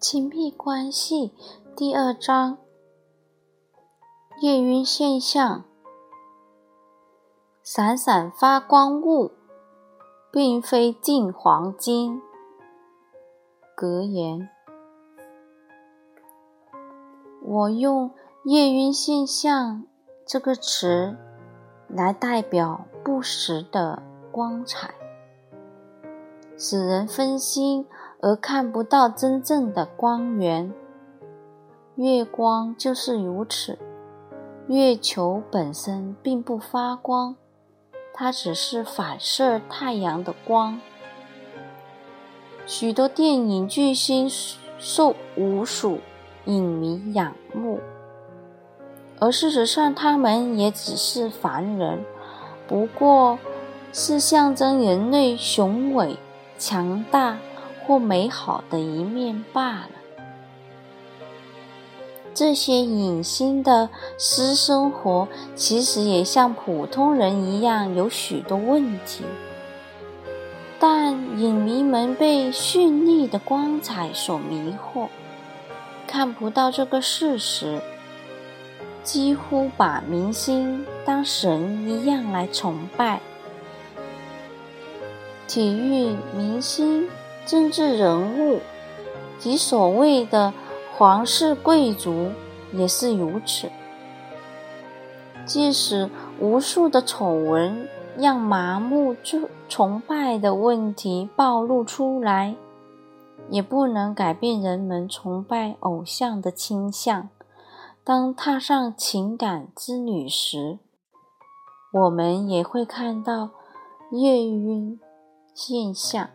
亲密关系第二章：夜晕现象。闪闪发光物，并非净黄金。格言：我用“夜晕现象”这个词来代表不实的光彩，使人分心。而看不到真正的光源。月光就是如此。月球本身并不发光，它只是反射太阳的光。许多电影巨星受无数影迷仰慕，而事实上，他们也只是凡人，不过是象征人类雄伟、强大。不美好的一面罢了。这些影星的私生活其实也像普通人一样有许多问题，但影迷们被绚丽的光彩所迷惑，看不到这个事实，几乎把明星当神一样来崇拜。体育明星。政治人物及所谓的皇室贵族也是如此。即使无数的丑闻让麻木崇崇拜的问题暴露出来，也不能改变人们崇拜偶像的倾向。当踏上情感之旅时，我们也会看到月晕现象。